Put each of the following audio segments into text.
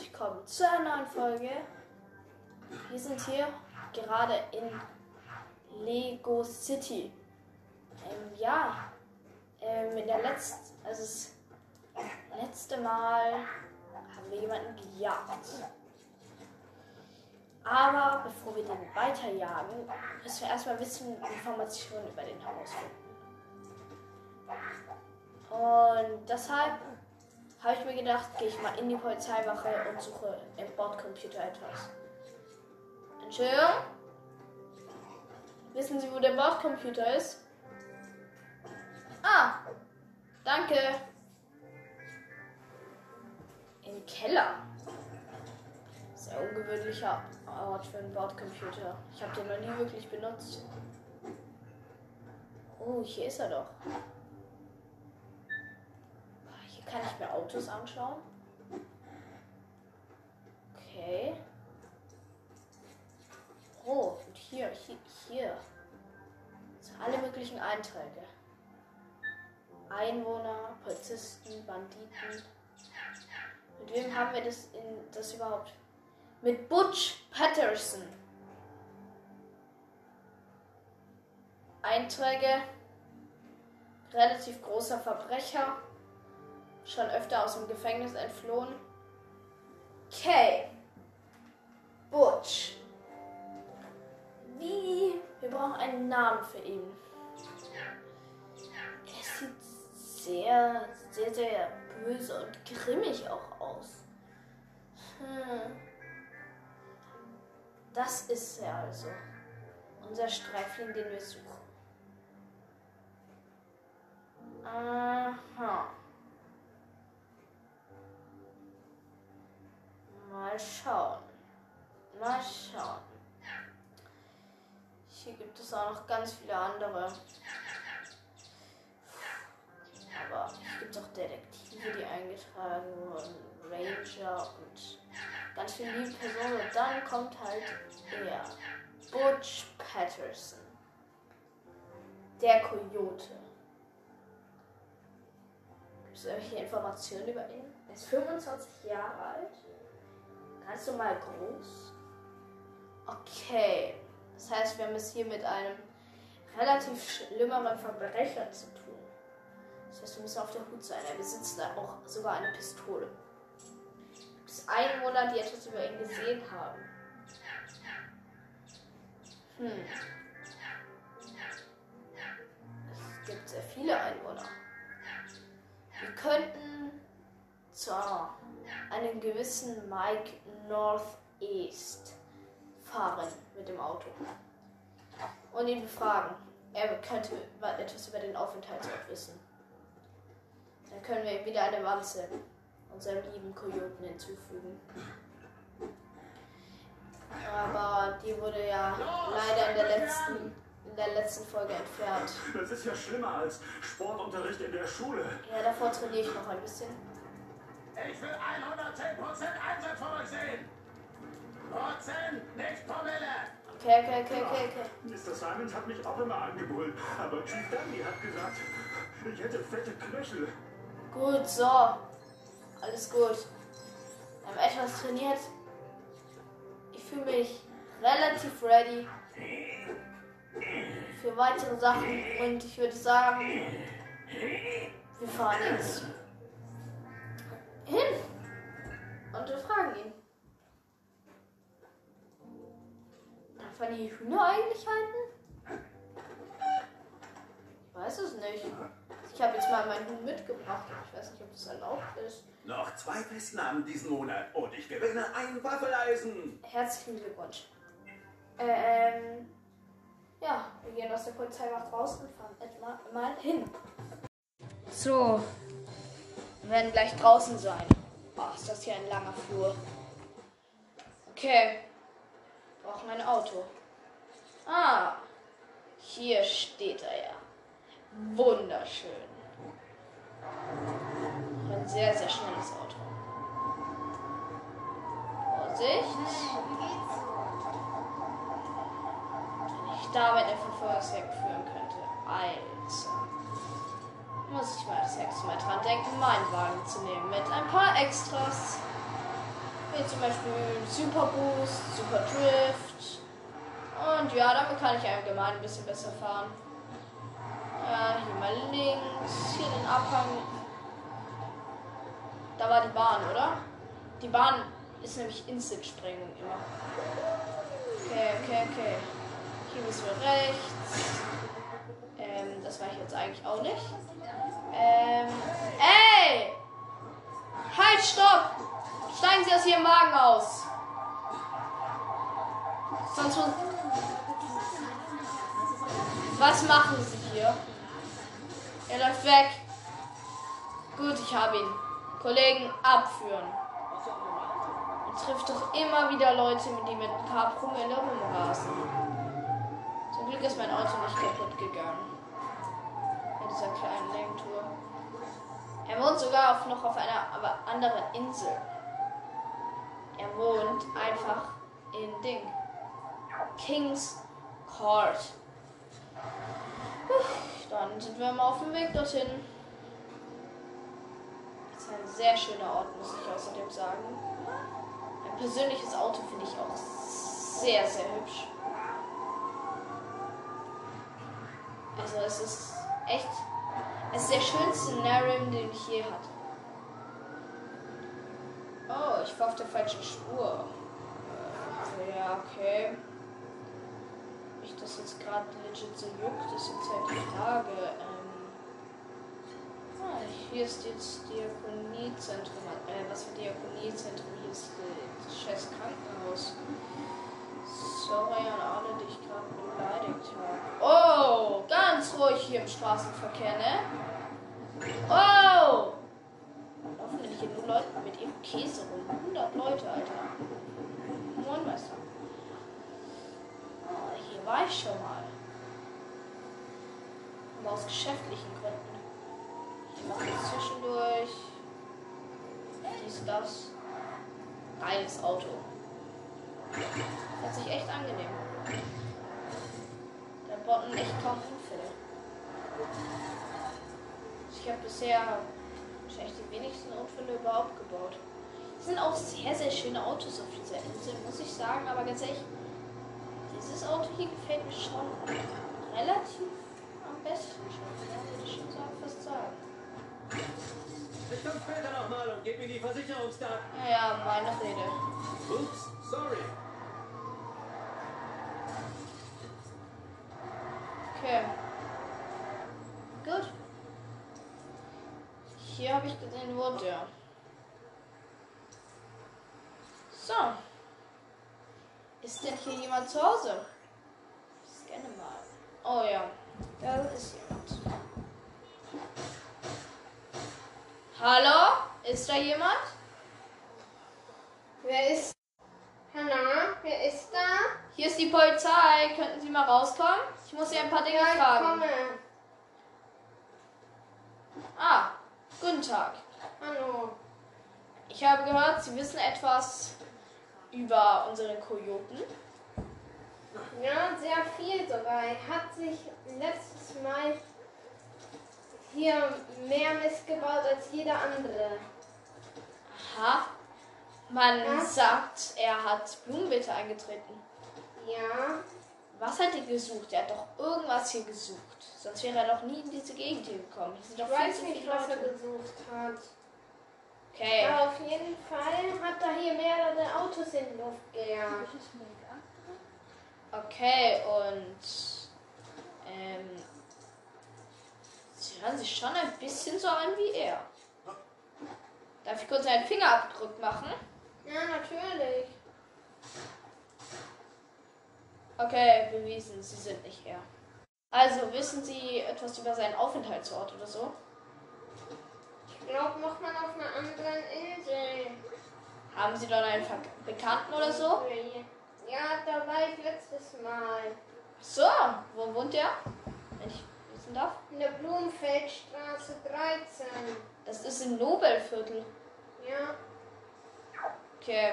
herzlich willkommen zu einer neuen Folge. Wir sind hier gerade in Lego City. Ähm, ja, ähm, in der letzten, also das letzte Mal haben wir jemanden gejagt. Aber bevor wir den weiterjagen, müssen wir erstmal wissen, Informationen über den herausfinden. Und deshalb habe ich mir gedacht, gehe ich mal in die Polizeiwache und suche im Bordcomputer etwas. Entschuldigung? Wissen Sie, wo der Bordcomputer ist? Ah, danke. Im Keller. Sehr ungewöhnlicher Ort für einen Bordcomputer. Ich habe den noch nie wirklich benutzt. Oh, hier ist er doch. Kann ich mir Autos anschauen. Okay. Oh, und hier, hier, hier. Also alle möglichen Einträge. Einwohner, Polizisten, Banditen. Mit wem haben wir das in das überhaupt? Mit Butch Patterson. Einträge. Relativ großer Verbrecher. Schon öfter aus dem Gefängnis entflohen. Kay. Butch. Wie? Wir brauchen einen Namen für ihn. Er sieht sehr, sehr, sehr böse und grimmig auch aus. Hm. Das ist er also. Unser Streifling, den wir suchen. Aha. Mal schauen. Mal schauen. Hier gibt es auch noch ganz viele andere. Aber hier gibt es auch Detektive, die eingetragen wurden, Ranger und ganz viele liebe Personen. Und dann kommt halt er, Butch Patterson, der Coyote. Gibt es irgendwelche Informationen über ihn? Er ist 25 Jahre alt. Ganz normal groß. Okay. Das heißt, wir haben es hier mit einem relativ schlimmeren Verbrecher zu tun. Das heißt, wir müssen auf der Hut sein. Er besitzt da auch sogar eine Pistole. Gibt es Einwohner, die etwas über ihn gesehen haben? Hm. Es gibt sehr viele Einwohner. Wir könnten zu einem gewissen Mike Northeast fahren mit dem Auto und ihn befragen. Er könnte etwas über den Aufenthaltsort wissen. Dann können wir ihm wieder eine Wanze unserem lieben Kojoten hinzufügen. Aber die wurde ja leider in der letzten in der letzten Folge entfernt. Das ist ja schlimmer als Sportunterricht in der Schule. Ja, davor trainiere ich noch ein bisschen. Ich will 110% Einsatz von euch sehen. Prozent, nicht Promille. Okay, okay, okay, okay, okay. Mr. Simons hat mich auch immer angebrüllt, aber Chief Danny hat gesagt, ich hätte fette Knöchel. Gut, so. Alles gut. Wir haben etwas trainiert. Ich fühle mich relativ ready für weitere Sachen und ich würde sagen, wir fahren jetzt hin und wir fragen ihn. Darf man die Hühner eigentlich halten? Ich weiß es nicht. Ich habe jetzt mal meinen Huhn mitgebracht. Ich weiß nicht, ob das erlaubt ist. Noch zwei Festnahmen diesen Monat und ich gewinne ein Waffeleisen. Herzlichen Glückwunsch. Ähm, ja, wir gehen aus der Polizeiwacht raus und fahren etwa mal hin. So, wir werden gleich draußen sein. Oh, ist das hier ein langer Flur. Okay, brauchen ein Auto. Ah, hier steht er ja. Wunderschön. Ein sehr, sehr schnelles Auto. Vorsicht. Wenn ich damit eine Verfolgungsjagd führen könnte. Also. Muss ich mal das nächste Mal dran denken, meinen Wagen zu nehmen. Mit ein paar Extras. Wie zum Beispiel Super Boost, Super Drift. Und ja, damit kann ich allgemein ein bisschen besser fahren. Ja, hier mal links, hier den Abhang. Da war die Bahn, oder? Die Bahn ist nämlich Instant-Sprengung immer. Okay, okay, okay. Hier müssen wir rechts. Das war ich jetzt eigentlich auch nicht. Ähm, ey! Halt, stopp! Steigen Sie aus Ihrem Wagen aus! Sonst muss... Was machen Sie hier? Er läuft weg. Gut, ich habe ihn. Kollegen abführen. Er trifft doch immer wieder Leute, die mit ein paar Promille rumrasen. Zum Glück ist mein Auto nicht kaputt gegangen. Dieser kleinen Lenktour. Er wohnt sogar auf, noch auf einer aber anderen Insel. Er wohnt einfach in Ding. King's Court. Dann sind wir mal auf dem Weg dorthin. Ist ein sehr schöner Ort, muss ich außerdem sagen. Ein persönliches Auto finde ich auch sehr, sehr hübsch. Also es ist echt, es ist der schönste Narim, den ich je hatte. Oh, ich war auf der falschen Spur. Äh, Ja, okay. Mich das jetzt gerade legit so juckt, ist jetzt halt die Frage. Ähm, ah, hier ist jetzt Diakoniezentrum. Äh, was für Diakoniezentrum? Hier ist äh, das scheiß Krankenhaus. Sorry an alle, die ich gerade. Oh, ganz ruhig hier im Straßenverkehr, ne? Oh! Laufen denn hier nur Leute mit ihrem Käse rum? 100 Leute, Alter. Moin, Meister. Oh, hier war ich schon mal. Aber aus geschäftlichen Gründen. Ich mache jetzt zwischendurch. Dies, das. Geiles Auto. Hört sich echt angenehm. Man echt kaum Unfälle. Ich habe bisher wahrscheinlich die wenigsten Unfälle überhaupt gebaut. Es sind auch sehr, sehr schöne Autos auf dieser Insel, muss ich sagen. Aber ganz ehrlich, dieses Auto hier gefällt mir schon relativ am besten schon. Ja, würde ich schon sagen, fast sagen. Ich komme später nochmal und gebe mir die Versicherungsdaten. Ja, ja, meine Rede. Ups, sorry. Okay. Gut. Hier wo der. So. Ist denn hier jemand zu Hause? Ich scanne mal. Oh ja, da ist jemand. Hallo? Ist da jemand? Wer ist? Hanna, wer ist da? Hier ist die Polizei. Könnten Sie mal rauskommen? Ich muss Sie ein paar Dinge Ja, ich fragen. komme. Ah, guten Tag. Hallo. Ich habe gehört, Sie wissen etwas über unsere Kojoten. Ja, sehr viel sogar. Er hat sich letztes Mal hier mehr Mist gebaut als jeder andere. Aha. Man Ja. sagt, er hat Blumenbeete eingetreten. Ja, Was hat er gesucht? Er hat doch irgendwas hier gesucht. Sonst wäre er doch nie in diese Gegend hier gekommen. Ich weiß nicht, was er gesucht hat. Auf jeden Fall hat er hier mehrere Autos in die Luft gejagt. Okay, und ähm, sie hören sich schon ein bisschen so an wie er. Darf ich kurz einen Fingerabdruck machen? Ja, natürlich. Okay, bewiesen, Sie sind nicht er. Also, wissen Sie etwas über seinen Aufenthaltsort oder so? Ich glaube, noch mal auf einer anderen. Haben Sie dort einen Bekannten oder so? Ja, da war ich letztes Mal. So, wo wohnt der? Wenn ich wissen darf. In der Blumenfeldstraße 13. Das ist im Nobelviertel. Ja, Okay.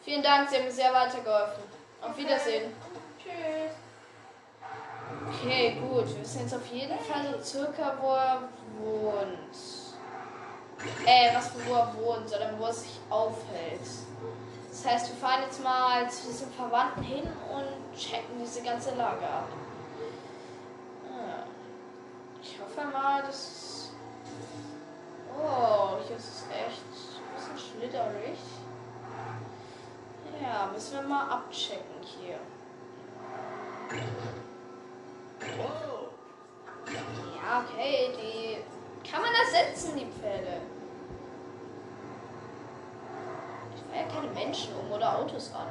Vielen Dank, Sie haben mir sehr weitergeholfen. Auf Wiedersehen. tschüss. Okay, gut. Wir wissen jetzt auf jeden Fall so circa, wo er wohnt. Äh, was wo er wohnt, sondern wo er sich aufhält. Das heißt, wir fahren jetzt mal zu diesem Verwandten hin und checken diese ganze Lage ab. Ah. Ich hoffe mal, dass. Oh, hier ist es echt ein bisschen schlitterig. Ja, müssen wir mal abchecken hier. Ja, okay, die kann man ersetzen, die Pfähle. Ich fahre ja keine Menschen um oder Autos an.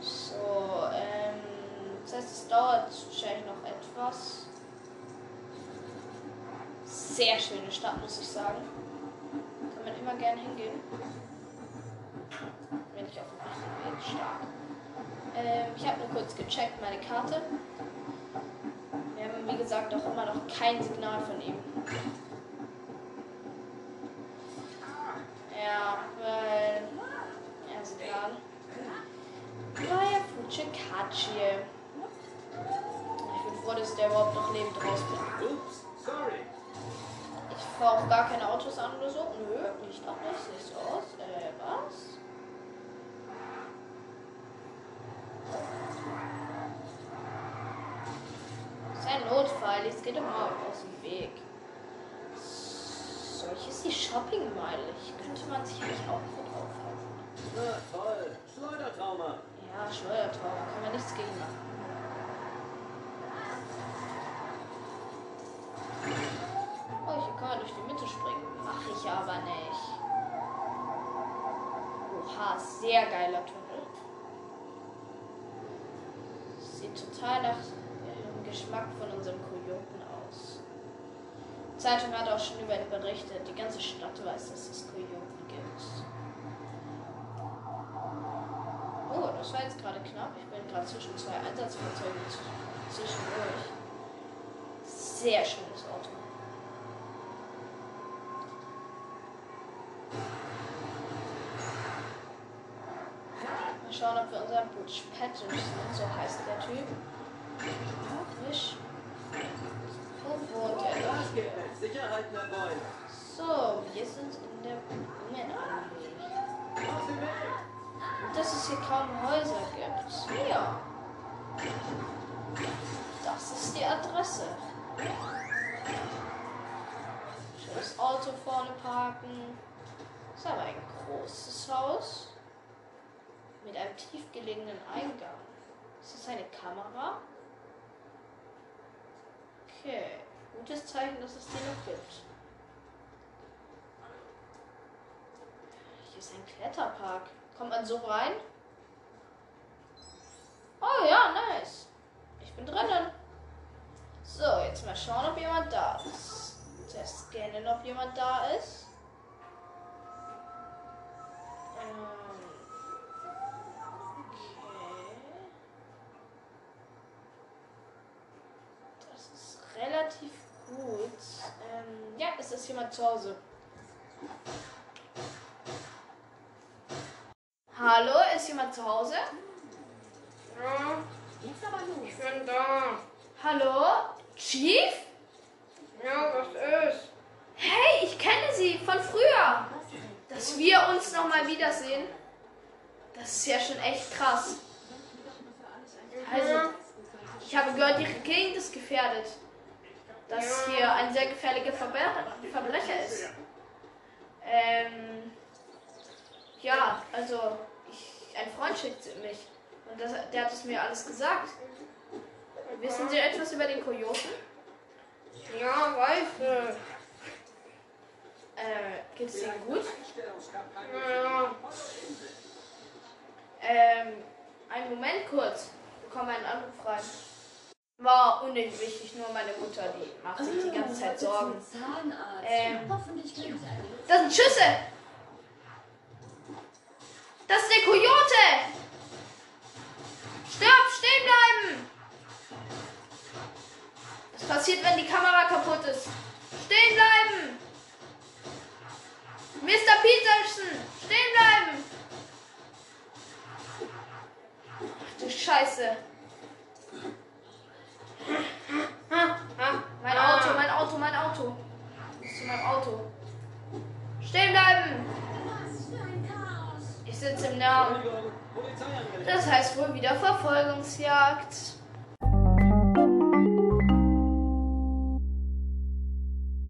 So, ähm, das heißt, es dauert wahrscheinlich noch etwas. Sehr schöne Stadt, muss ich sagen. Kann man immer gerne hingehen. Wenn ich auf dem Weg stark. Ähm, ich habe nur kurz gecheckt, meine Karte. Wir haben, wie gesagt, auch immer noch kein Signal von ihm. Ja, weil. Ja, Signal. Neuer Fuchikachi. Ich bin froh, dass der überhaupt noch lebend rauskommt. ups, sorry. Ich fahre auch gar keine Autos an oder so. Nö, nicht noch nicht. Sieht so aus. Äh, was? Das ist ein Notfall. Jetzt geht doch mal aus dem Weg. So, hier ist die Shoppingmeile. Hier könnte man sich eigentlich auch gut aufhalten. Na toll, Schleudertrauma. Ja, Schleudertor, da kann man nichts gegen machen. Oh, hier kann man durch die Mitte springen. Mache ich aber nicht. Oha, sehr geiler Tunnel. Sieht total nach dem Geschmack von unserem Kojoten aus. Die Zeitung hat auch schon über ihn berichtet. Die ganze Stadt weiß, dass es Kojoten gibt. Oh, das war jetzt gerade knapp. Ich bin gerade zwischen zwei Einsatzfahrzeugen zw- zwischendurch. Sehr schönes Auto. Mal schauen, ob wir unseren Butch Patterson, so heißt der Typ. Wisch. Wo wohnt er? Sicherheit, mein. So, wir sind in der Blumenallee. Aus dem Weg. Dass es hier kaum Häuser gibt. Ja. Das ist die Adresse. Schönes Auto vorne parken. Ist aber ein großes Haus. Mit einem tiefgelegenen Eingang. Ist das eine Kamera? Okay. Gutes Zeichen, dass es die noch gibt. Hier ist ein Kletterpark. Kommt man so rein? Oh ja, nice. Ich bin drinnen. So, jetzt mal schauen, ob jemand da ist. Zuerst scannen, ob jemand da ist. Ähm. Das ist relativ gut. Ähm, ja, es ist jemand zu Hause. Hallo, ist jemand zu Hause? Ja, ich bin da. Hallo? Chief? Ja, was ist? Hey, ich kenne Sie von früher. Dass wir uns noch mal wiedersehen, das ist ja schon echt krass. Also, ich habe gehört, Ihre Gegend ist gefährdet. Dass hier ein sehr gefährlicher Verbrecher ist. Ähm, ja, also, ein Freund schickt mich. Und das, der hat es mir alles gesagt. Wissen Sie etwas über den Kojoten? Ja, weiß ich. Äh, geht's Ihnen gut? Ja, Ähm, einen Moment kurz. Ich bekomme einen Anruf rein. War unnötig wichtig, nur meine Mutter, die macht sich die ganze Zeit Sorgen. Zahnarzt. Ähm. Hoffentlich kriegt Das sind Schüsse! Das ist der Kojote! Stopp, stehen bleiben! Was passiert, wenn die Kamera kaputt ist? Stehen bleiben!